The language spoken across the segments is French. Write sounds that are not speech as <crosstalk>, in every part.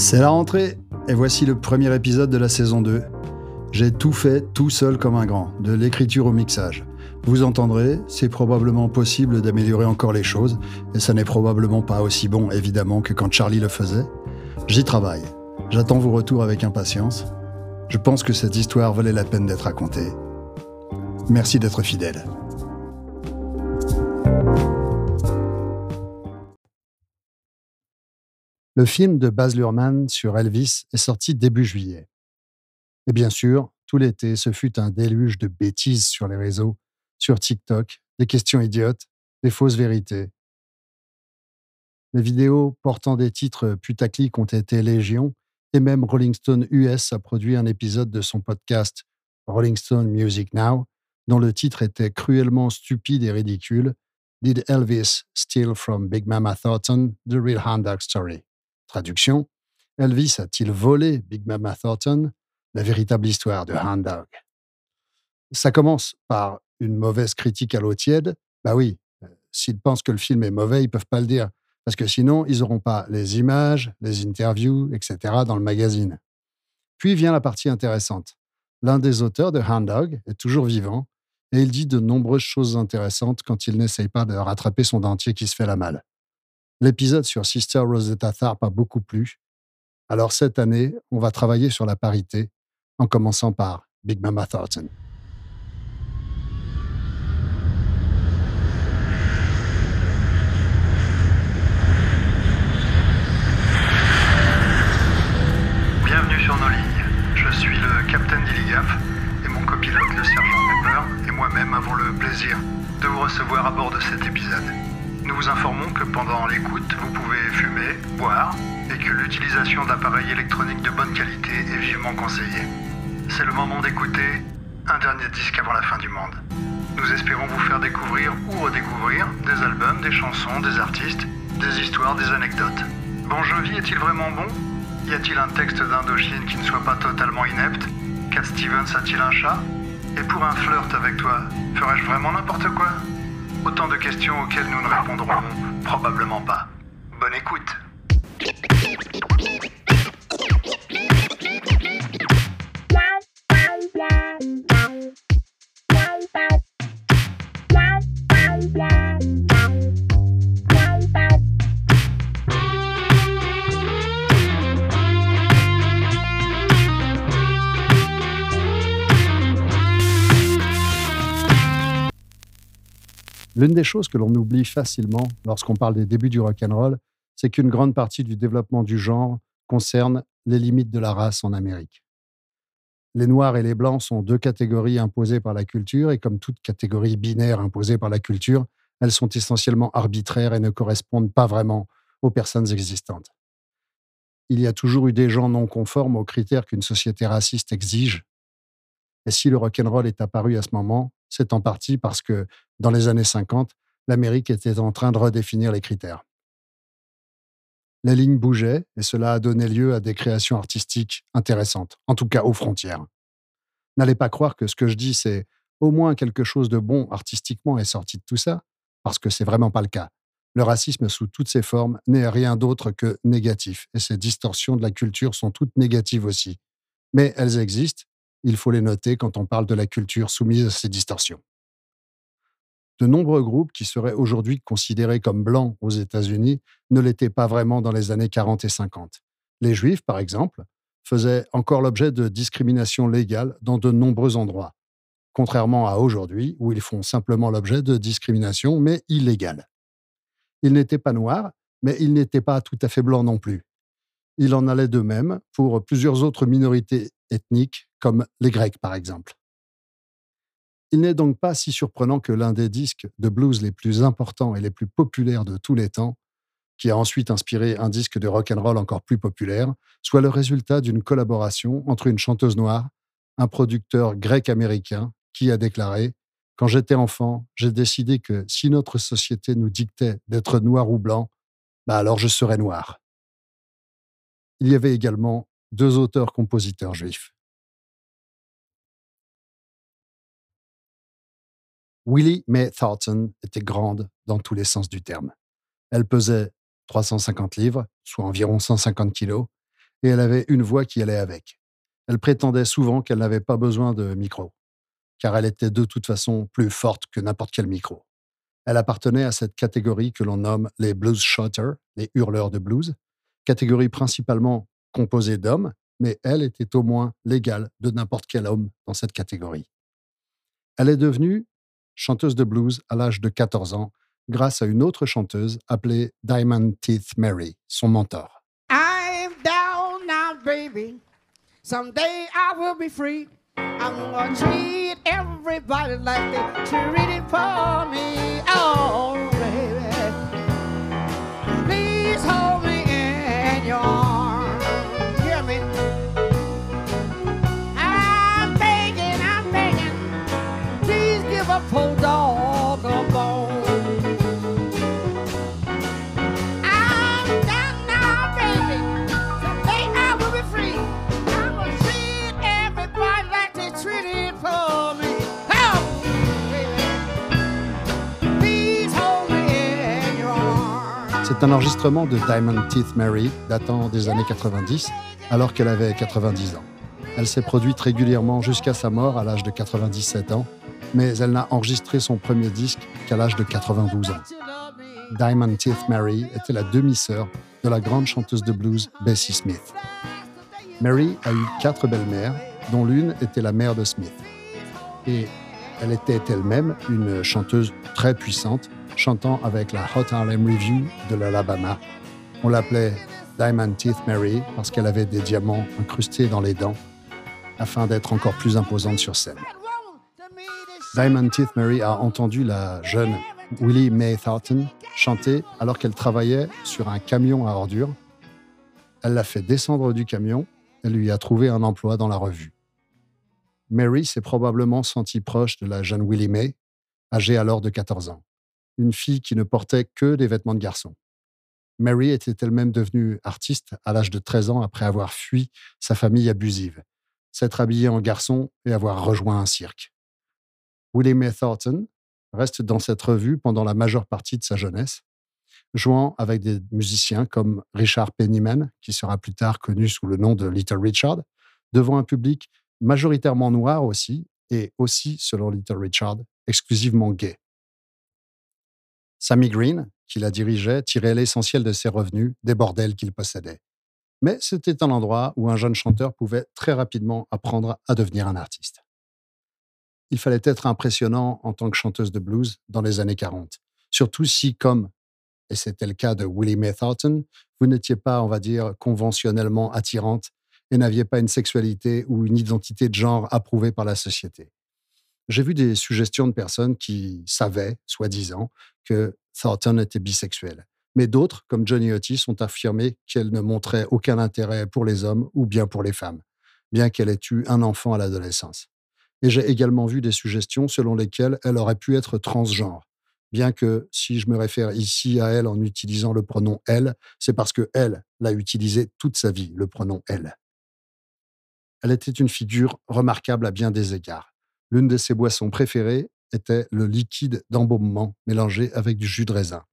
C'est la rentrée et voici le premier épisode de la saison 2. J'ai tout fait tout seul comme un grand, de l'écriture au mixage. Vous entendrez, c'est probablement possible d'améliorer encore les choses, et ça n'est probablement pas aussi bon évidemment que quand Charlie le faisait. J'y travaille. J'attends vos retours avec impatience. Je pense que cette histoire valait la peine d'être racontée. Merci d'être fidèle. Le film de Baz Luhrmann sur Elvis est sorti début juillet. Et bien sûr, tout l'été, ce fut un déluge de bêtises sur les réseaux, sur TikTok, des questions idiotes, des fausses vérités. Les vidéos portant des titres putaclic ont été légion, et même Rolling Stone US a produit un épisode de son podcast Rolling Stone Music Now, dont le titre était cruellement stupide et ridicule Did Elvis steal from Big Mama Thornton the real Hound Dog story? Traduction Elvis a-t-il volé Big Mama Thornton La véritable histoire de Hound Dog? Ça commence par une mauvaise critique à l'eau tiède. Bah oui, euh, s'ils pensent que le film est mauvais, ils peuvent pas le dire. Parce que sinon, ils n'auront pas les images, les interviews, etc. dans le magazine. Puis vient la partie intéressante. L'un des auteurs de Hound Dog est toujours vivant et il dit de nombreuses choses intéressantes quand il n'essaye pas de rattraper son dentier qui se fait la malle. L'épisode sur Sister Rosetta Tharpe a beaucoup plu. Alors cette année, on va travailler sur la parité, en commençant par Big Mama Thornton. Bienvenue sur nos lignes. Je suis le capitaine Dilligaf et mon copilote, le sergent Pepper, et moi-même avons le plaisir de vous recevoir à bord de cet épisode. Nous vous informons que pendant l'écoute, vous pouvez fumer, boire et que l'utilisation d'appareils électroniques de bonne qualité est vivement conseillée. C'est le moment d'écouter un dernier disque avant la fin du monde. Nous espérons vous faire découvrir ou redécouvrir des albums, des chansons, des artistes, des histoires, des anecdotes. Bon Jovi est-il vraiment bon? Y a-t-il un texte d'Indochine qui ne soit pas totalement inepte? Cat Stevens a-t-il un chat? Et pour un flirt avec toi, ferais-je vraiment n'importe quoi? Autant de questions auxquelles nous ne répondrons probablement pas. Bonne écoute. L'une des choses que l'on oublie facilement lorsqu'on parle des débuts du rock'n'roll, c'est qu'une grande partie du développement du genre concerne les limites de la race en Amérique. Les Noirs et les Blancs sont deux catégories imposées par la culture, et comme toute catégorie binaire imposée par la culture, elles sont essentiellement arbitraires et ne correspondent pas vraiment aux personnes existantes. Il y a toujours eu des gens non conformes aux critères qu'une société raciste exige. Et si le rock'n'roll est apparu à ce moment, c'est en partie parce que, dans les années 50, l'Amérique était en train de redéfinir les critères. Les lignes bougeaient et cela a donné lieu à des créations artistiques intéressantes, en tout cas aux frontières. N'allez pas croire que ce que je dis, c'est au moins quelque chose de bon artistiquement est sorti de tout ça, parce que c'est vraiment pas le cas. Le racisme sous toutes ses formes n'est rien d'autre que négatif, et ces distorsions de la culture sont toutes négatives aussi. Mais elles existent, il faut les noter quand on parle de la culture soumise à ces distorsions. De nombreux groupes qui seraient aujourd'hui considérés comme blancs aux États-Unis ne l'étaient pas vraiment dans les années 40 et 50. Les Juifs, par exemple, faisaient encore l'objet de discrimination légale dans de nombreux endroits, contrairement à aujourd'hui où ils font simplement l'objet de discrimination, mais illégale. Ils n'étaient pas noirs, mais ils n'étaient pas tout à fait blancs non plus. Il en allait de même pour plusieurs autres minorités ethniques, comme les Grecs par exemple. Il n'est donc pas si surprenant que l'un des disques de blues les plus importants et les plus populaires de tous les temps, qui a ensuite inspiré un disque de rock and roll encore plus populaire, soit le résultat d'une collaboration entre une chanteuse noire, un producteur grec-américain, qui a déclaré Quand j'étais enfant, j'ai décidé que si notre société nous dictait d'être noir ou blanc, bah alors je serais noir. Il y avait également deux auteurs-compositeurs juifs. Willie Mae Thornton était grande dans tous les sens du terme. Elle pesait 350 livres, soit environ 150 kilos, et elle avait une voix qui allait avec. Elle prétendait souvent qu'elle n'avait pas besoin de micro, car elle était de toute façon plus forte que n'importe quel micro. Elle appartenait à cette catégorie que l'on nomme les blues shotters, les hurleurs de blues, catégorie principalement composée d'hommes, mais elle était au moins l'égale de n'importe quel homme dans cette catégorie. Elle est devenue chanteuse de blues à l'âge de 14 ans grâce à une autre chanteuse appelée Diamond Teeth Mary, son mentor. I'm down now, baby. Someday I will be free. I'm gonna treat everybody like they treated for me. Oh, baby. Please hold C'est un enregistrement de Diamond Teeth Mary datant des années 90, alors qu'elle avait 90 ans. Elle s'est produite régulièrement jusqu'à sa mort à l'âge de 97 ans, mais elle n'a enregistré son premier disque qu'à l'âge de 92 ans. Diamond Teeth Mary était la demi-sœur de la grande chanteuse de blues Bessie Smith. Mary a eu quatre belles-mères, dont l'une était la mère de Smith. Et elle était elle-même une chanteuse très puissante, chantant avec la Hot Harlem Review de l'Alabama. On l'appelait Diamond Teeth Mary parce qu'elle avait des diamants incrustés dans les dents, afin d'être encore plus imposante sur scène. Diamond Teeth Mary a entendu la jeune Willie Mae Thornton chanter alors qu'elle travaillait sur un camion à ordures. Elle l'a fait descendre du camion et lui a trouvé un emploi dans la revue. Mary s'est probablement sentie proche de la jeune Willie Mae, âgée alors de 14 ans, une fille qui ne portait que des vêtements de garçon. Mary était elle-même devenue artiste à l'âge de 13 ans après avoir fui sa famille abusive, s'être habillée en garçon et avoir rejoint un cirque. Willie Mae Thornton reste dans cette revue pendant la majeure partie de sa jeunesse, jouant avec des musiciens comme Richard Pennyman, qui sera plus tard connu sous le nom de Little Richard, devant un public majoritairement noir aussi, et aussi, selon Little Richard, exclusivement gay. Sammy Green, qui la dirigeait, tirait l'essentiel de ses revenus des bordels qu'il possédait. Mais c'était un endroit où un jeune chanteur pouvait très rapidement apprendre à devenir un artiste il fallait être impressionnant en tant que chanteuse de blues dans les années 40. Surtout si, comme, et c'était le cas de Willie Mae Thornton, vous n'étiez pas, on va dire, conventionnellement attirante et n'aviez pas une sexualité ou une identité de genre approuvée par la société. J'ai vu des suggestions de personnes qui savaient, soi-disant, que Thornton était bisexuelle. Mais d'autres, comme Johnny Otis, ont affirmé qu'elle ne montrait aucun intérêt pour les hommes ou bien pour les femmes, bien qu'elle ait eu un enfant à l'adolescence. Et j'ai également vu des suggestions selon lesquelles elle aurait pu être transgenre. Bien que si je me réfère ici à elle en utilisant le pronom elle, c'est parce que elle l'a utilisé toute sa vie, le pronom elle. Elle était une figure remarquable à bien des égards. L'une de ses boissons préférées était le liquide d'embaumement mélangé avec du jus de raisin.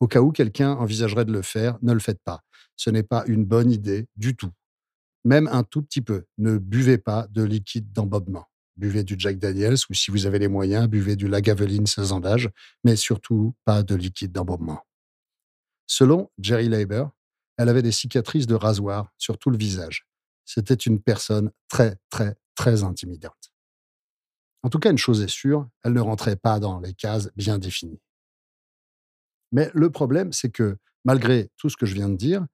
Au cas où quelqu'un envisagerait de le faire, ne le faites pas. Ce n'est pas une bonne idée du tout. Même un tout petit peu. Ne buvez pas de liquide d'embaumement buvez du Jack Daniels ou si vous avez les moyens, buvez du Lagavulin 16 ans d'âge, mais surtout pas de liquide d'embaumement. Selon Jerry Leiber, elle avait des cicatrices de rasoir sur tout le visage. C'était une personne très, très, très intimidante. En tout cas, une chose est sûre, elle ne rentrait pas dans les cases bien définies. Mais le problème, c'est que malgré tout ce que je viens de dire,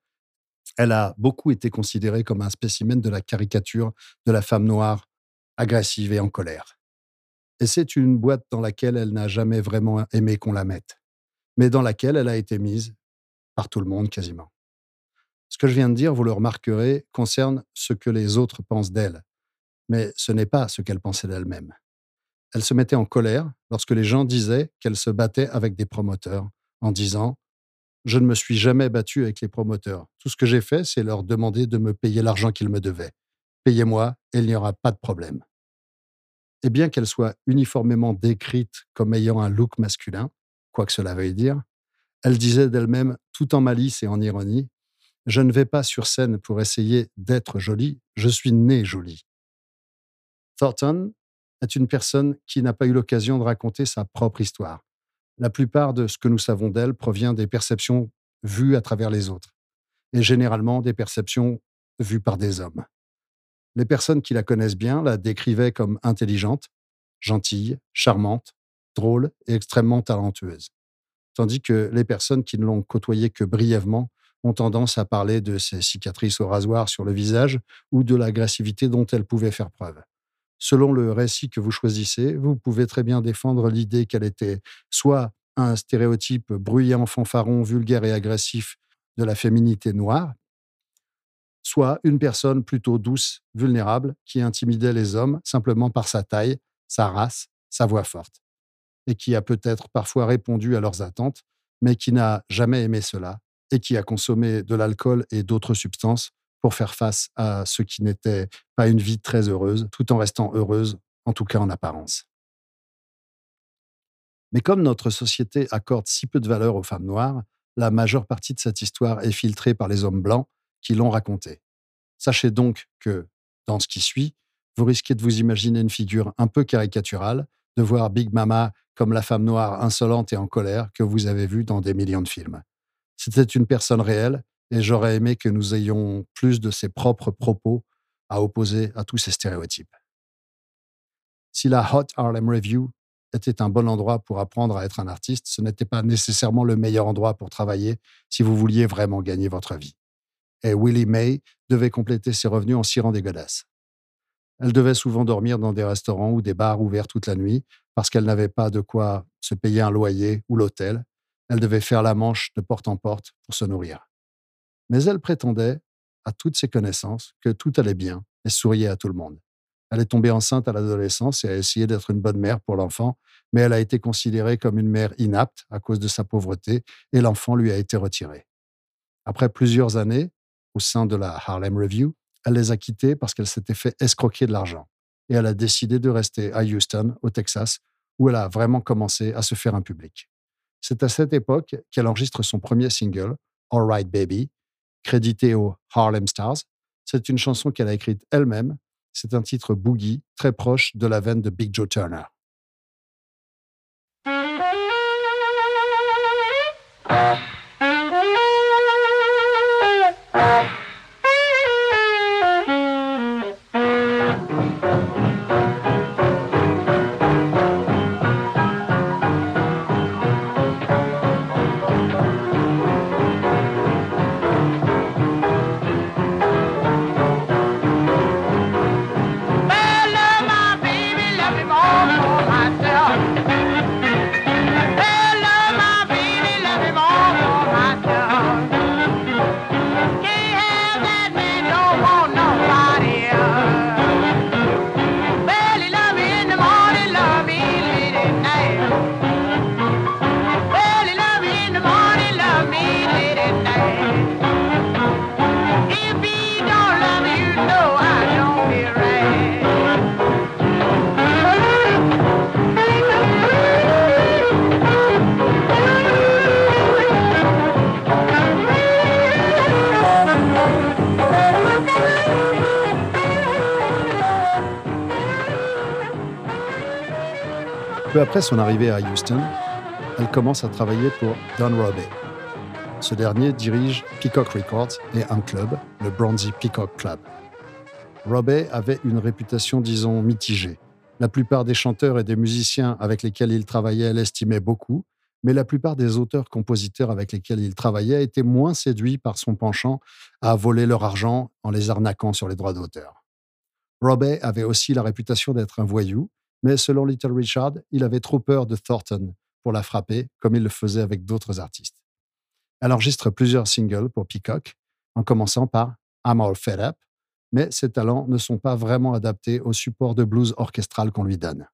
elle a beaucoup été considérée comme un spécimen de la caricature de la femme noire agressive et en colère. Et c'est une boîte dans laquelle elle n'a jamais vraiment aimé qu'on la mette, mais dans laquelle elle a été mise par tout le monde quasiment. Ce que je viens de dire, vous le remarquerez, concerne ce que les autres pensent d'elle, mais ce n'est pas ce qu'elle pensait d'elle-même. Elle se mettait en colère lorsque les gens disaient qu'elle se battait avec des promoteurs, en disant Je ne me suis jamais battu avec les promoteurs. Tout ce que j'ai fait, c'est leur demander de me payer l'argent qu'ils me devaient. Payez-moi et il n'y aura pas de problème. Et bien qu'elle soit uniformément décrite comme ayant un look masculin, quoi que cela veuille dire, elle disait d'elle-même, tout en malice et en ironie, Je ne vais pas sur scène pour essayer d'être jolie, je suis né jolie. Thornton est une personne qui n'a pas eu l'occasion de raconter sa propre histoire. La plupart de ce que nous savons d'elle provient des perceptions vues à travers les autres, et généralement des perceptions vues par des hommes. Les personnes qui la connaissent bien la décrivaient comme intelligente, gentille, charmante, drôle et extrêmement talentueuse. Tandis que les personnes qui ne l'ont côtoyée que brièvement ont tendance à parler de ses cicatrices au rasoir sur le visage ou de l'agressivité dont elle pouvait faire preuve. Selon le récit que vous choisissez, vous pouvez très bien défendre l'idée qu'elle était soit un stéréotype bruyant, fanfaron, vulgaire et agressif de la féminité noire, soit une personne plutôt douce, vulnérable, qui intimidait les hommes simplement par sa taille, sa race, sa voix forte, et qui a peut-être parfois répondu à leurs attentes, mais qui n'a jamais aimé cela, et qui a consommé de l'alcool et d'autres substances pour faire face à ce qui n'était pas une vie très heureuse, tout en restant heureuse, en tout cas en apparence. Mais comme notre société accorde si peu de valeur aux femmes noires, la majeure partie de cette histoire est filtrée par les hommes blancs qui l'ont racontée. Sachez donc que, dans ce qui suit, vous risquez de vous imaginer une figure un peu caricaturale, de voir Big Mama comme la femme noire insolente et en colère que vous avez vue dans des millions de films. C'était une personne réelle et j'aurais aimé que nous ayons plus de ses propres propos à opposer à tous ces stéréotypes. Si la Hot Harlem Review était un bon endroit pour apprendre à être un artiste, ce n'était pas nécessairement le meilleur endroit pour travailler si vous vouliez vraiment gagner votre vie. Et Willie May devait compléter ses revenus en cirant des godasses. Elle devait souvent dormir dans des restaurants ou des bars ouverts toute la nuit parce qu'elle n'avait pas de quoi se payer un loyer ou l'hôtel. Elle devait faire la manche de porte en porte pour se nourrir. Mais elle prétendait, à toutes ses connaissances, que tout allait bien et souriait à tout le monde. Elle est tombée enceinte à l'adolescence et a essayé d'être une bonne mère pour l'enfant, mais elle a été considérée comme une mère inapte à cause de sa pauvreté et l'enfant lui a été retiré. Après plusieurs années, au sein de la Harlem Review, elle les a quittés parce qu'elle s'était fait escroquer de l'argent. Et elle a décidé de rester à Houston, au Texas, où elle a vraiment commencé à se faire un public. C'est à cette époque qu'elle enregistre son premier single, All Right Baby, crédité aux Harlem Stars. C'est une chanson qu'elle a écrite elle-même. C'est un titre boogie, très proche de la veine de Big Joe Turner. Après son arrivée à Houston, elle commence à travailler pour Don Robey. Ce dernier dirige Peacock Records et un club, le Bronzy Peacock Club. Robey avait une réputation, disons, mitigée. La plupart des chanteurs et des musiciens avec lesquels il travaillait l'estimaient beaucoup, mais la plupart des auteurs-compositeurs avec lesquels il travaillait étaient moins séduits par son penchant à voler leur argent en les arnaquant sur les droits d'auteur. Robey avait aussi la réputation d'être un voyou mais selon Little Richard, il avait trop peur de Thornton pour la frapper, comme il le faisait avec d'autres artistes. Elle enregistre plusieurs singles pour Peacock, en commençant par I'm All Fed Up, mais ses talents ne sont pas vraiment adaptés au support de blues orchestral qu'on lui donne.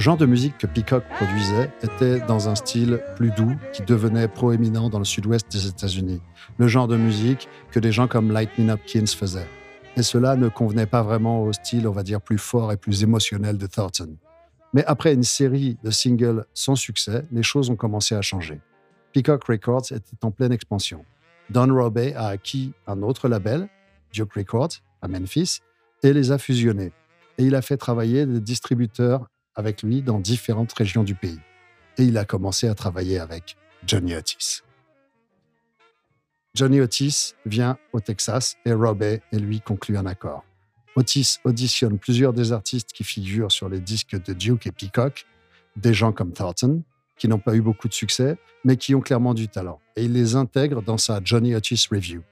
Genre de musique que Peacock produisait était dans un style plus doux qui devenait proéminent dans le sud-ouest des États-Unis. Le genre de musique que des gens comme Lightning Hopkins faisaient. Et cela ne convenait pas vraiment au style, on va dire, plus fort et plus émotionnel de Thornton. Mais après une série de singles sans succès, les choses ont commencé à changer. Peacock Records était en pleine expansion. Don Robey a acquis un autre label, Duke Records, à Memphis, et les a fusionnés. Et il a fait travailler des distributeurs avec lui dans différentes régions du pays. Et il a commencé à travailler avec Johnny Otis. Johnny Otis vient au Texas et Robey et lui conclut un accord. Otis auditionne plusieurs des artistes qui figurent sur les disques de Duke et Peacock, des gens comme Thornton, qui n'ont pas eu beaucoup de succès, mais qui ont clairement du talent, et il les intègre dans sa Johnny Otis Review.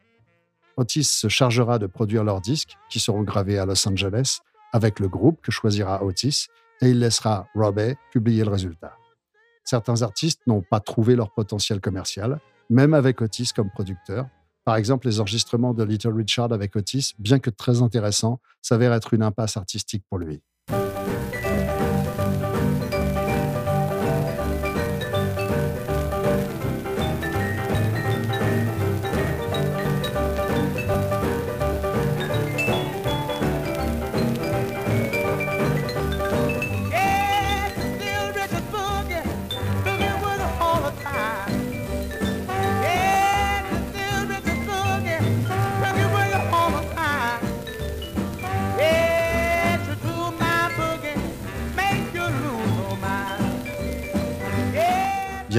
Otis se chargera de produire leurs disques, qui seront gravés à Los Angeles, avec le groupe que choisira Otis, et il laissera Robbie publier le résultat. Certains artistes n'ont pas trouvé leur potentiel commercial, même avec Otis comme producteur. Par exemple, les enregistrements de Little Richard avec Otis, bien que très intéressants, s'avèrent être une impasse artistique pour lui.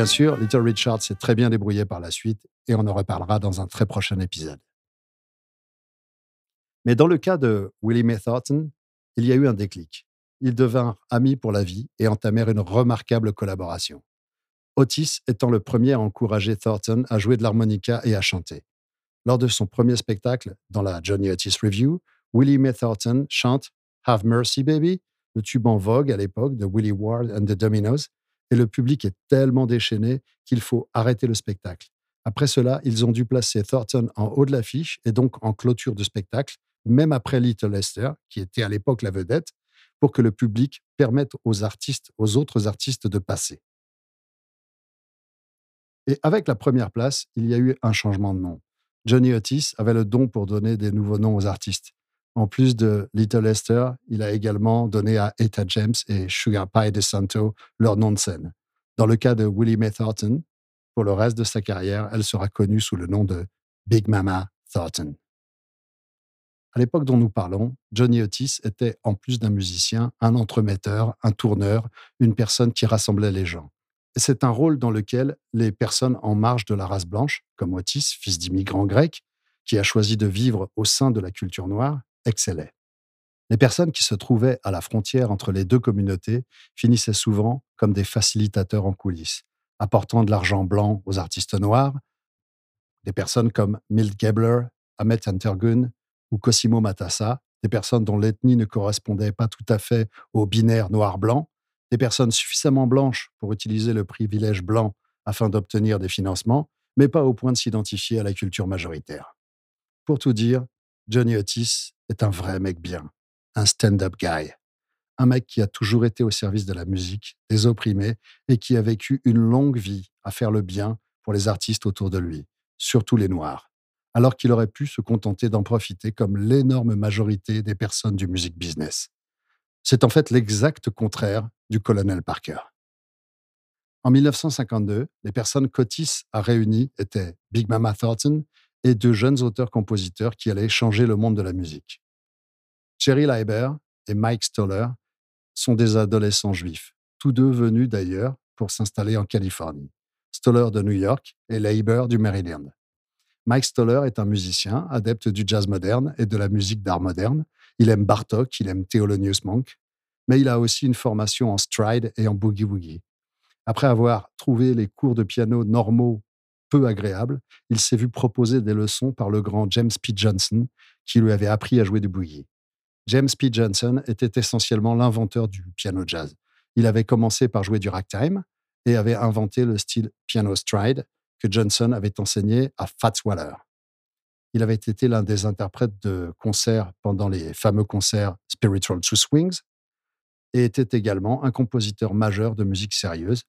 Bien sûr, Little Richard s'est très bien débrouillé par la suite et on en reparlera dans un très prochain épisode. Mais dans le cas de Willie May Thornton, il y a eu un déclic. Ils devinrent amis pour la vie et entamèrent une remarquable collaboration. Otis étant le premier à encourager Thornton à jouer de l'harmonica et à chanter. Lors de son premier spectacle, dans la Johnny Otis Review, Willie May Thornton chante Have Mercy Baby, le tube en vogue à l'époque de Willie Ward and the Dominoes, et le public est tellement déchaîné qu'il faut arrêter le spectacle. Après cela, ils ont dû placer Thornton en haut de l'affiche et donc en clôture de spectacle, même après Little Lester, qui était à l'époque la vedette, pour que le public permette aux artistes, aux autres artistes de passer. Et avec la première place, il y a eu un changement de nom. Johnny Otis avait le don pour donner des nouveaux noms aux artistes. En plus de Little Esther, il a également donné à Etta James et Sugar Pie DeSanto leur nom de scène. Dans le cas de Willie Mae Thornton, pour le reste de sa carrière, elle sera connue sous le nom de Big Mama Thornton. À l'époque dont nous parlons, Johnny Otis était, en plus d'un musicien, un entremetteur, un tourneur, une personne qui rassemblait les gens. C'est un rôle dans lequel les personnes en marge de la race blanche, comme Otis, fils d'immigrants grecs, qui a choisi de vivre au sein de la culture noire, excellait. Les personnes qui se trouvaient à la frontière entre les deux communautés finissaient souvent comme des facilitateurs en coulisses, apportant de l'argent blanc aux artistes noirs. Des personnes comme Milt Gebler, Ahmet Antergun ou Cosimo Matassa, des personnes dont l'ethnie ne correspondait pas tout à fait au binaire noir-blanc, des personnes suffisamment blanches pour utiliser le privilège blanc afin d'obtenir des financements, mais pas au point de s'identifier à la culture majoritaire. Pour tout dire, Johnny Otis est un vrai mec bien, un stand-up guy. Un mec qui a toujours été au service de la musique, des opprimés, et qui a vécu une longue vie à faire le bien pour les artistes autour de lui, surtout les Noirs, alors qu'il aurait pu se contenter d'en profiter comme l'énorme majorité des personnes du music business. C'est en fait l'exact contraire du colonel Parker. En 1952, les personnes qu'Otis a réunies étaient Big Mama Thornton et deux jeunes auteurs-compositeurs qui allaient changer le monde de la musique. Jerry Leiber et Mike Stoller sont des adolescents juifs, tous deux venus d'ailleurs pour s'installer en Californie. Stoller de New York et Leiber du Maryland. Mike Stoller est un musicien, adepte du jazz moderne et de la musique d'art moderne. Il aime Bartok, il aime Thelonious Monk, mais il a aussi une formation en stride et en boogie-woogie. Après avoir trouvé les cours de piano normaux peu agréable, il s'est vu proposer des leçons par le grand James P. Johnson, qui lui avait appris à jouer du boogie. James P. Johnson était essentiellement l'inventeur du piano jazz. Il avait commencé par jouer du ragtime et avait inventé le style piano stride que Johnson avait enseigné à Fats Waller. Il avait été l'un des interprètes de concerts pendant les fameux concerts Spiritual Two Swings. et était également un compositeur majeur de musique sérieuse.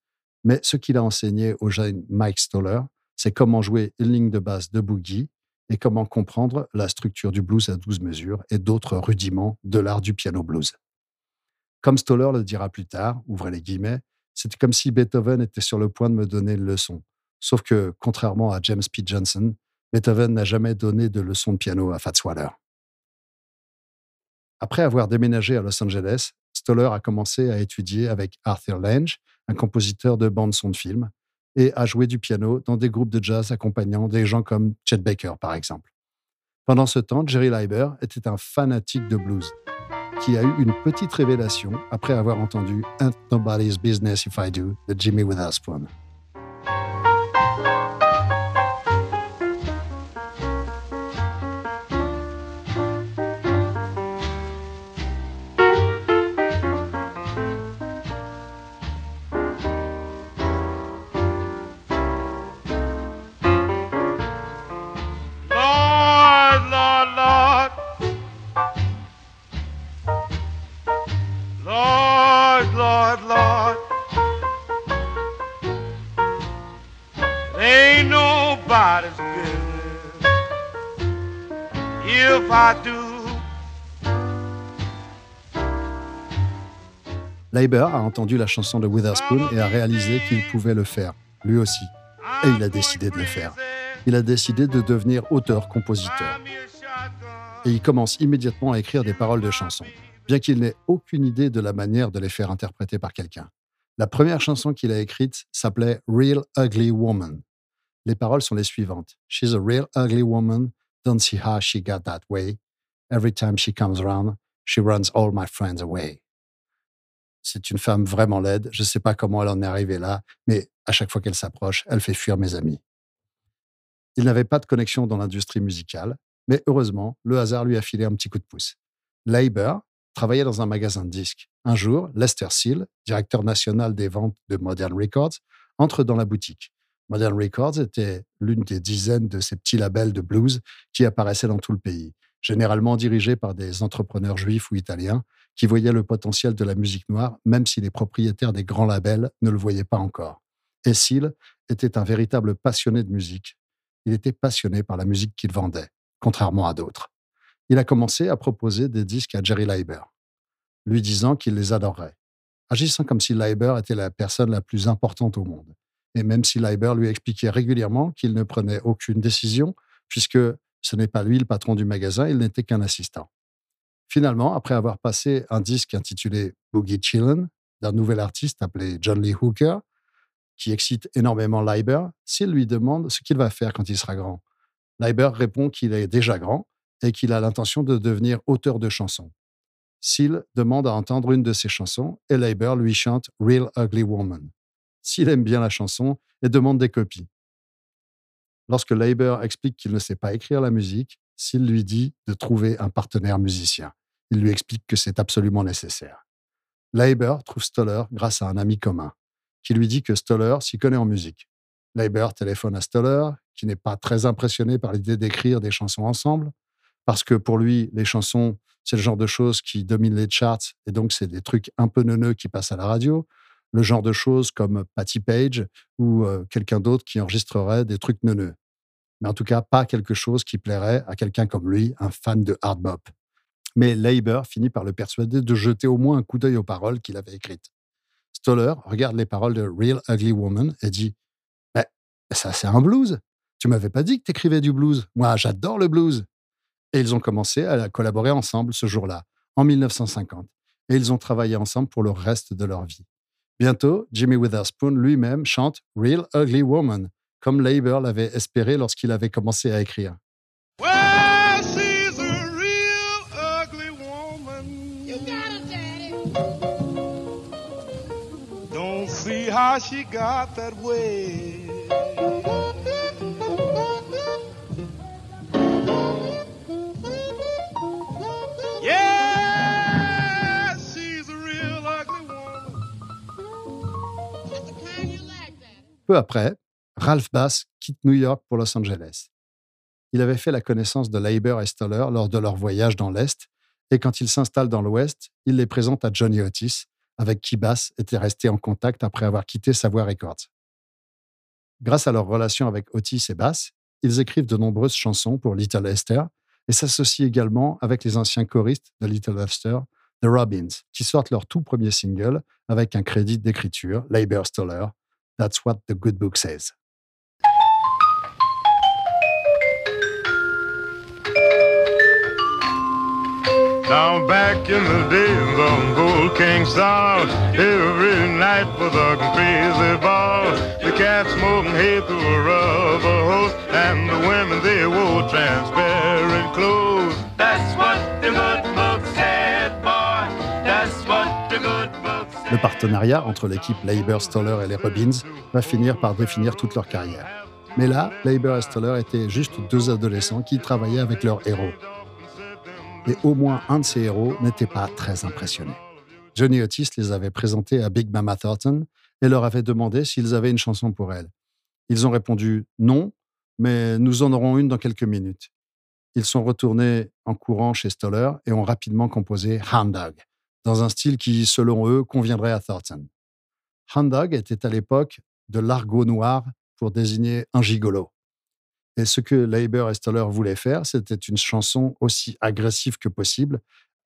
Mais ce qu'il a enseigné au jeune Mike Stoller, c'est comment jouer une ligne de basse de boogie et comment comprendre la structure du blues à 12 mesures et d'autres rudiments de l'art du piano blues. Comme Stoller le dira plus tard, ouvrez les guillemets, c'était comme si Beethoven était sur le point de me donner une leçon. Sauf que, contrairement à James P. Johnson, Beethoven n'a jamais donné de leçon de piano à Fats Waller. Après avoir déménagé à Los Angeles, Stoller a commencé à étudier avec Arthur Lange, un compositeur de bande-son de film, et à jouer du piano dans des groupes de jazz accompagnant des gens comme Chet Baker, par exemple. Pendant ce temps, Jerry Leiber était un fanatique de blues qui a eu une petite révélation après avoir entendu Ain't Nobody's Business If I Do de Jimmy Witherspoon. Leiber a entendu la chanson de Witherspoon et a réalisé qu'il pouvait le faire, lui aussi. Et il a décidé de le faire. Il a décidé de devenir auteur-compositeur. Et il commence immédiatement à écrire des paroles de chansons, bien qu'il n'ait aucune idée de la manière de les faire interpréter par quelqu'un. La première chanson qu'il a écrite s'appelait Real Ugly Woman. Les paroles sont les suivantes. She's a real ugly woman. Don't see how she got that way. Every time she comes around, she runs all my friends away c'est une femme vraiment laide. Je ne sais pas comment elle en est arrivée là, mais à chaque fois qu'elle s'approche, elle fait fuir mes amis. Il n'avait pas de connexion dans l'industrie musicale, mais heureusement, le hasard lui a filé un petit coup de pouce. Leiber travaillait dans un magasin de disques. Un jour, Lester Seal, directeur national des ventes de Modern Records, entre dans la boutique. Modern Records était l'une des dizaines de ces petits labels de blues qui apparaissaient dans tout le pays, généralement dirigés par des entrepreneurs juifs ou italiens qui voyaient le potentiel de la musique noire, même si les propriétaires des grands labels ne le voyaient pas encore. Et Seal était un véritable passionné de musique. Il était passionné par la musique qu'il vendait, contrairement à d'autres. Il a commencé à proposer des disques à Jerry Leiber, lui disant qu'il les adorerait, agissant comme si Leiber était la personne la plus importante au monde. Et même si Leiber lui expliquait régulièrement qu'il ne prenait aucune décision, puisque ce n'est pas lui le patron du magasin, il n'était qu'un assistant. Finalement, après avoir passé un disque intitulé Boogie Chillin' d'un nouvel artiste appelé John Lee Hooker, qui excite énormément Leiber, s'il lui demande ce qu'il va faire quand il sera grand. Leiber répond qu'il est déjà grand et qu'il a l'intention de devenir auteur de chansons. Seal demande à entendre une de ses chansons et Leiber lui chante Real Ugly Woman. Seal aime bien la chanson et demande des copies. Lorsque Leiber explique qu'il ne sait pas écrire la musique, s'il lui dit de trouver un partenaire musicien. Il lui explique que c'est absolument nécessaire. Leiber trouve Stoller grâce à un ami commun, qui lui dit que Stoller s'y connaît en musique. Leiber téléphone à Stoller, qui n'est pas très impressionné par l'idée d'écrire des chansons ensemble, parce que pour lui, les chansons, c'est le genre de choses qui dominent les charts, et donc c'est des trucs un peu neuneux qui passent à la radio, le genre de choses comme Patty Page ou euh, quelqu'un d'autre qui enregistrerait des trucs neuneux mais en tout cas pas quelque chose qui plairait à quelqu'un comme lui, un fan de hard bop. Mais Leiber finit par le persuader de jeter au moins un coup d'œil aux paroles qu'il avait écrites. Stoller regarde les paroles de Real Ugly Woman et dit Mais ça, c'est un blues. Tu m'avais pas dit que tu écrivais du blues. Moi, j'adore le blues. Et ils ont commencé à collaborer ensemble ce jour-là, en 1950. Et ils ont travaillé ensemble pour le reste de leur vie. Bientôt, Jimmy Witherspoon lui-même chante Real Ugly Woman, comme Leiber l'avait espéré lorsqu'il avait commencé à écrire. Well, Peu après, Ralph Bass quitte New York pour Los Angeles. Il avait fait la connaissance de Leiber et Stoller lors de leur voyage dans l'Est, et quand il s'installe dans l'Ouest, il les présente à Johnny Otis, avec qui Bass était resté en contact après avoir quitté Savoir Records. Grâce à leur relation avec Otis et Bass, ils écrivent de nombreuses chansons pour Little Esther et s'associent également avec les anciens choristes de Little Esther, The Robins, qui sortent leur tout premier single avec un crédit d'écriture, Labor Stoller, That's What the Good Book Says. Now back in the days of old King Saul, every night was a crazy ball. The cats smoking hay through a rubber hose, and the women they wore transparent clothes. That's what the good Le partenariat entre l'équipe Labor Stoller et les Robins va finir par définir toute leur carrière. Mais là, Labor et Stoller étaient juste deux adolescents qui travaillaient avec leurs héros et au moins un de ces héros n'était pas très impressionné. Johnny Otis les avait présentés à Big Mama Thornton et leur avait demandé s'ils avaient une chanson pour elle. Ils ont répondu non, mais nous en aurons une dans quelques minutes. Ils sont retournés en courant chez Stoller et ont rapidement composé Hound Dog, dans un style qui, selon eux, conviendrait à Thornton. Hound Dog était à l'époque de l'argot noir pour désigner un gigolo. Et ce que Leiber et Stoller voulaient faire, c'était une chanson aussi agressive que possible,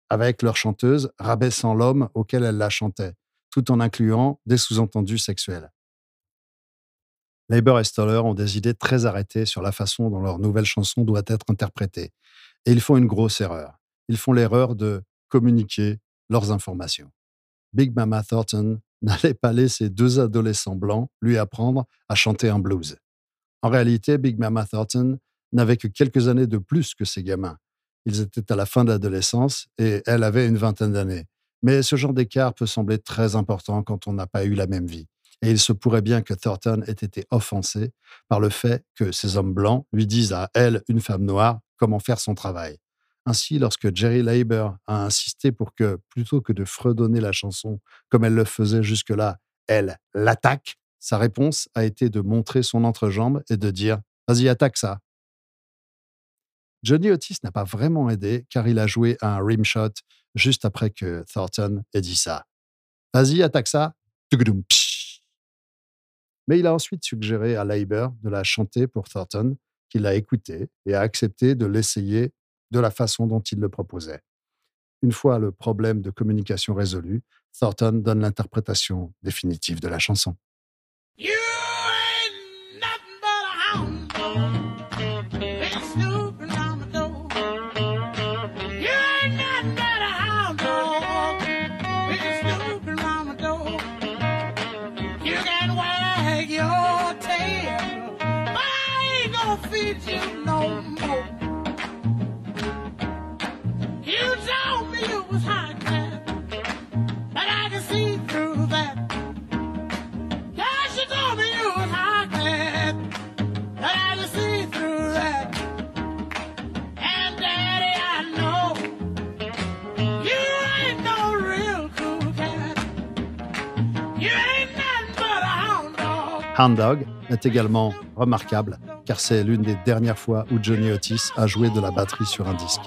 avec leur chanteuse rabaissant l'homme auquel elle la chantait, tout en incluant des sous-entendus sexuels. Leiber et Stoller ont des idées très arrêtées sur la façon dont leur nouvelle chanson doit être interprétée. Et ils font une grosse erreur. Ils font l'erreur de communiquer leurs informations. Big Mama Thornton <laughs> n'allait pas laisser deux adolescents blancs lui apprendre à chanter un blues. En réalité, Big Mama Thornton n'avait que quelques années de plus que ses gamins. Ils étaient à la fin de l'adolescence et elle avait une vingtaine d'années. Mais ce genre d'écart peut sembler très important quand on n'a pas eu la même vie. Et il se pourrait bien que Thornton ait été offensé par le fait que ces hommes blancs lui disent à elle, une femme noire, comment faire son travail. Ainsi, lorsque Jerry Leiber a insisté pour que, plutôt que de fredonner la chanson comme elle le faisait jusque-là, elle l'attaque, sa réponse a été de montrer son entrejambe et de dire Vas-y, attaque ça. Johnny Otis n'a pas vraiment aidé car il a joué un rimshot juste après que Thornton ait dit ça. Vas-y, attaque ça. Mais il a ensuite suggéré à Leiber de la chanter pour Thornton, qui l'a écouté et a accepté de l'essayer de la façon dont il le proposait. Une fois le problème de communication résolu, Thornton donne l'interprétation définitive de la chanson. Hound Dog est également remarquable car c'est l'une des dernières fois où Johnny Otis a joué de la batterie sur un disque.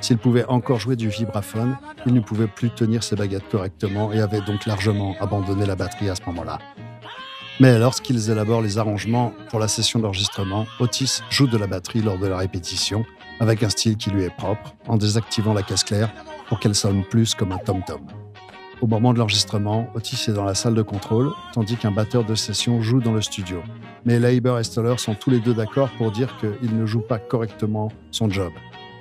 S'il pouvait encore jouer du vibraphone, il ne pouvait plus tenir ses baguettes correctement et avait donc largement abandonné la batterie à ce moment-là. Mais lorsqu'ils élaborent les arrangements pour la session d'enregistrement, Otis joue de la batterie lors de la répétition avec un style qui lui est propre, en désactivant la caisse claire pour qu'elle sonne plus comme un tom-tom. Au moment de l'enregistrement, Otis est dans la salle de contrôle, tandis qu'un batteur de session joue dans le studio. Mais Leiber et Stoller sont tous les deux d'accord pour dire qu'il ne joue pas correctement son job.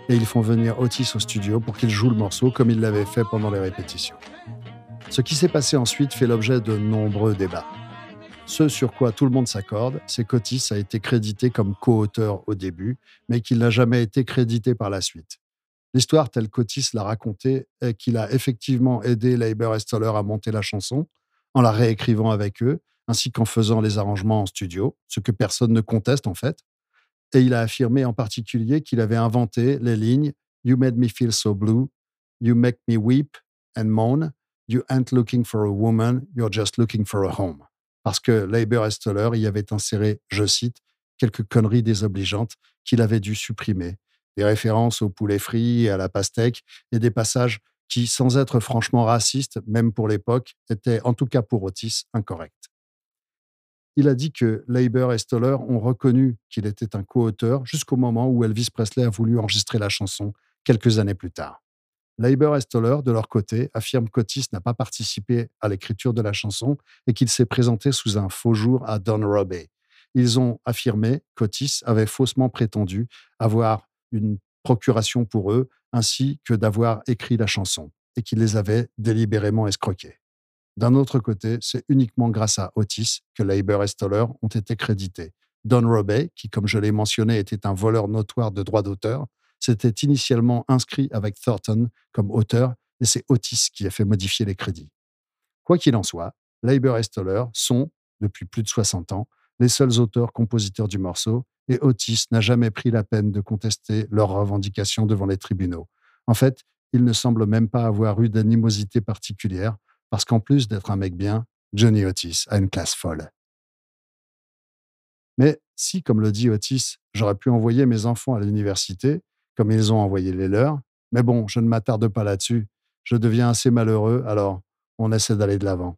Et ils font venir Otis au studio pour qu'il joue le morceau comme il l'avait fait pendant les répétitions. Ce qui s'est passé ensuite fait l'objet de nombreux débats. Ce sur quoi tout le monde s'accorde, c'est qu'Otis a été crédité comme co-auteur au début, mais qu'il n'a jamais été crédité par la suite. L'histoire telle qu'Otis l'a racontée est qu'il a effectivement aidé Leiber et Stoller à monter la chanson, en la réécrivant avec eux, ainsi qu'en faisant les arrangements en studio, ce que personne ne conteste en fait. Et il a affirmé en particulier qu'il avait inventé les lignes You made me feel so blue, You make me weep and moan, You ain't looking for a woman, you're just looking for a home. Parce que Leiber et y avaient inséré, je cite, quelques conneries désobligeantes qu'il avait dû supprimer, des références au poulet frit et à la pastèque et des passages qui, sans être franchement raciste, même pour l'époque, était, en tout cas pour Otis, incorrect. Il a dit que Leiber et Stoller ont reconnu qu'il était un co-auteur jusqu'au moment où Elvis Presley a voulu enregistrer la chanson quelques années plus tard. Leiber et Stoller, de leur côté, affirment qu'Otis n'a pas participé à l'écriture de la chanson et qu'il s'est présenté sous un faux jour à Don Robbie. Ils ont affirmé qu'Otis avait faussement prétendu avoir une procuration pour eux ainsi que d'avoir écrit la chanson et qu'il les avait délibérément escroqués. D'un autre côté, c'est uniquement grâce à Otis que Leiber et Stoller ont été crédités. Don Robbie, qui, comme je l'ai mentionné, était un voleur notoire de droits d'auteur, s'était initialement inscrit avec Thornton comme auteur et c'est Otis qui a fait modifier les crédits. Quoi qu'il en soit, Leiber et Stoller sont, depuis plus de 60 ans, les seuls auteurs-compositeurs du morceau, et Otis n'a jamais pris la peine de contester leurs revendications devant les tribunaux. En fait, il ne semble même pas avoir eu d'animosité particulière, parce qu'en plus d'être un mec bien, Johnny Otis a une classe folle. Mais si, comme le dit Otis, j'aurais pu envoyer mes enfants à l'université, comme ils ont envoyé les leurs, mais bon, je ne m'attarde pas là-dessus, je deviens assez malheureux, alors on essaie d'aller de l'avant.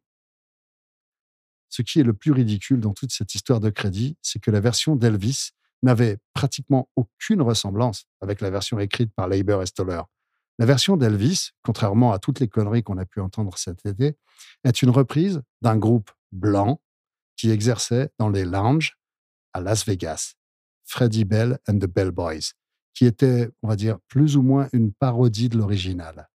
Ce qui est le plus ridicule dans toute cette histoire de crédit, c'est que la version d'Elvis n'avait pratiquement aucune ressemblance avec la version écrite par Leiber et Stoller. La version d'Elvis, contrairement à toutes les conneries qu'on a pu entendre cet été, est une reprise d'un groupe blanc qui exerçait dans les lounges à Las Vegas, Freddie Bell and the Bell Boys, qui était, on va dire, plus ou moins une parodie de l'original.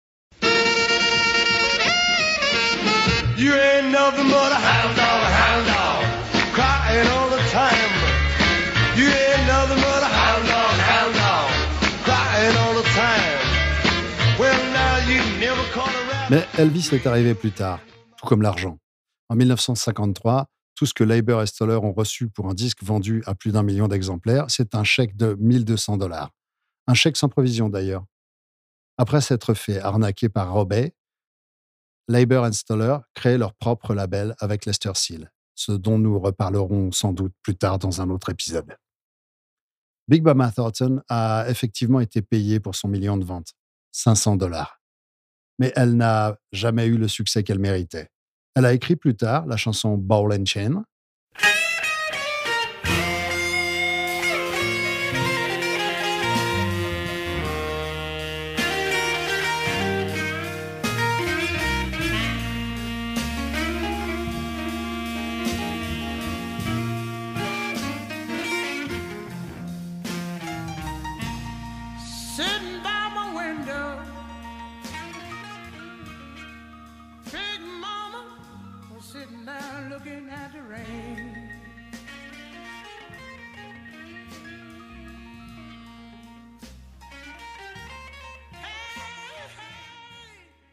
Mais Elvis est arrivé plus tard, tout comme l'argent. En 1953, tout ce que Leiber et Stoller ont reçu pour un disque vendu à plus d'un million d'exemplaires, c'est un chèque de 1200 dollars. Un chèque sans provision d'ailleurs. Après s'être fait arnaquer par Robey, Leiber et Stoller créent leur propre label avec Lester Seal, ce dont nous reparlerons sans doute plus tard dans un autre épisode. Big Mama Thornton a effectivement été payée pour son million de ventes, 500 dollars. Mais elle n'a jamais eu le succès qu'elle méritait. Elle a écrit plus tard la chanson Ball and Chain,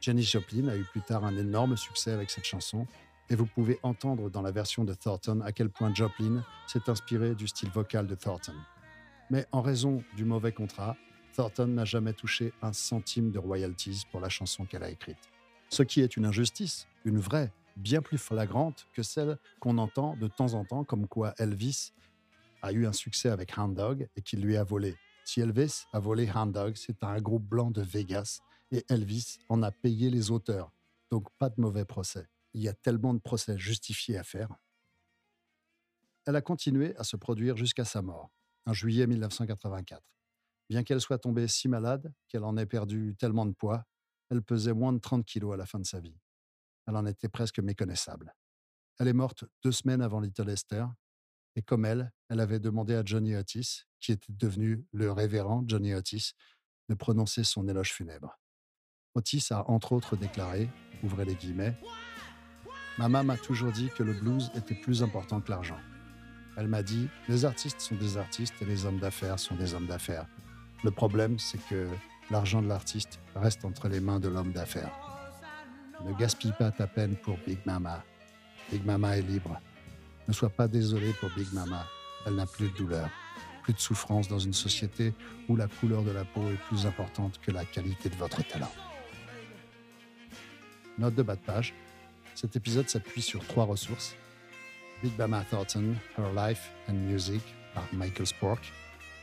Jenny Joplin a eu plus tard un énorme succès avec cette chanson, et vous pouvez entendre dans la version de Thornton à quel point Joplin s'est inspiré du style vocal de Thornton. Mais en raison du mauvais contrat, Thornton n'a jamais touché un centime de royalties pour la chanson qu'elle a écrite. Ce qui est une injustice, une vraie, bien plus flagrante que celle qu'on entend de temps en temps, comme quoi Elvis a eu un succès avec Hound Dog et qu'il lui a volé. Si Elvis a volé Hound Dog, c'est un groupe blanc de Vegas et Elvis en a payé les auteurs. Donc pas de mauvais procès. Il y a tellement de procès justifiés à faire. Elle a continué à se produire jusqu'à sa mort, en juillet 1984. Bien qu'elle soit tombée si malade qu'elle en ait perdu tellement de poids, elle pesait moins de 30 kilos à la fin de sa vie. Elle en était presque méconnaissable. Elle est morte deux semaines avant Little Esther, et comme elle, elle avait demandé à Johnny Otis, qui était devenu le révérend Johnny Otis, de prononcer son éloge funèbre. Otis a entre autres déclaré, ouvrez les guillemets, Maman m'a toujours dit que le blues était plus important que l'argent. Elle m'a dit, les artistes sont des artistes et les hommes d'affaires sont des hommes d'affaires. Le problème, c'est que l'argent de l'artiste reste entre les mains de l'homme d'affaires. Ne gaspille pas ta peine pour Big Mama. Big Mama est libre. Ne sois pas désolé pour Big Mama. Elle n'a plus de douleur, plus de souffrance dans une société où la couleur de la peau est plus importante que la qualité de votre talent. Note de bas de page. Cet épisode s'appuie sur trois ressources. Big Mama Thornton, Her Life and Music par Michael Spork.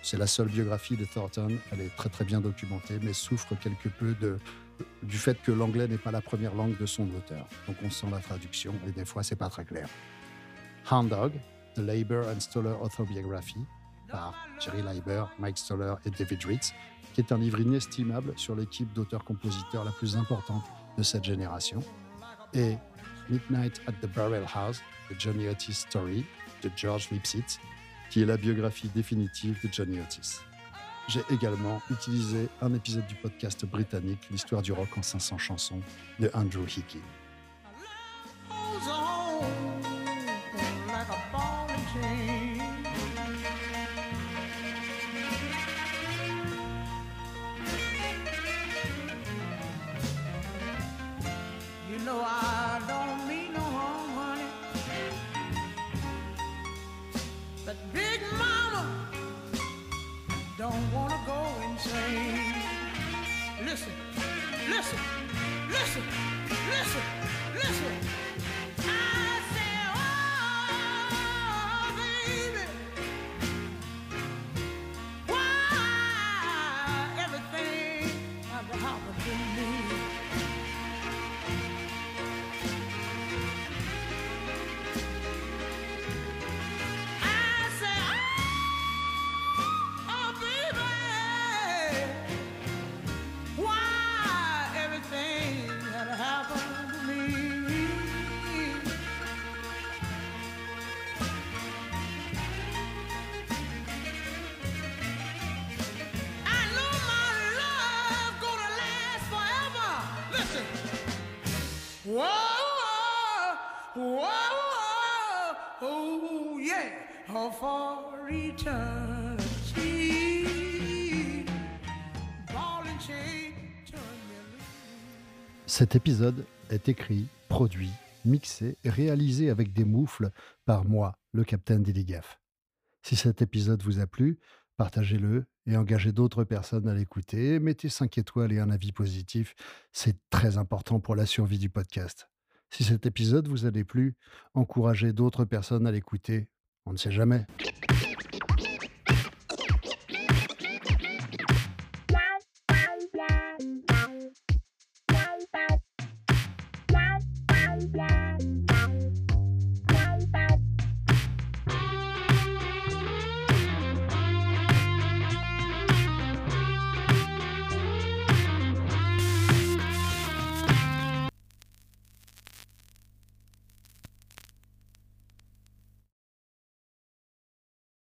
C'est la seule biographie de Thornton. Elle est très très bien documentée, mais souffre quelque peu de du fait que l'anglais n'est pas la première langue de son auteur. Donc on sent la traduction et des fois c'est pas très clair. Hound Dog, The Labor and Stoller Autobiography, par Jerry Leiber, Mike Stoller et David Ritz, qui est un livre inestimable sur l'équipe d'auteurs-compositeurs la plus importante de cette génération, et Midnight at the Barrel House, The Johnny Otis Story, de George Lipsitz, qui est la biographie définitive de Johnny Otis. J'ai également utilisé un épisode du podcast britannique L'histoire du rock en 500 chansons de Andrew Hickey. Cet épisode est écrit, produit, mixé réalisé avec des moufles par moi, le capitaine Dilligaf. Si cet épisode vous a plu, partagez-le et engagez d'autres personnes à l'écouter. Mettez 5 étoiles et un avis positif, c'est très important pour la survie du podcast. Si cet épisode vous a plu, encouragez d'autres personnes à l'écouter. On ne sait jamais.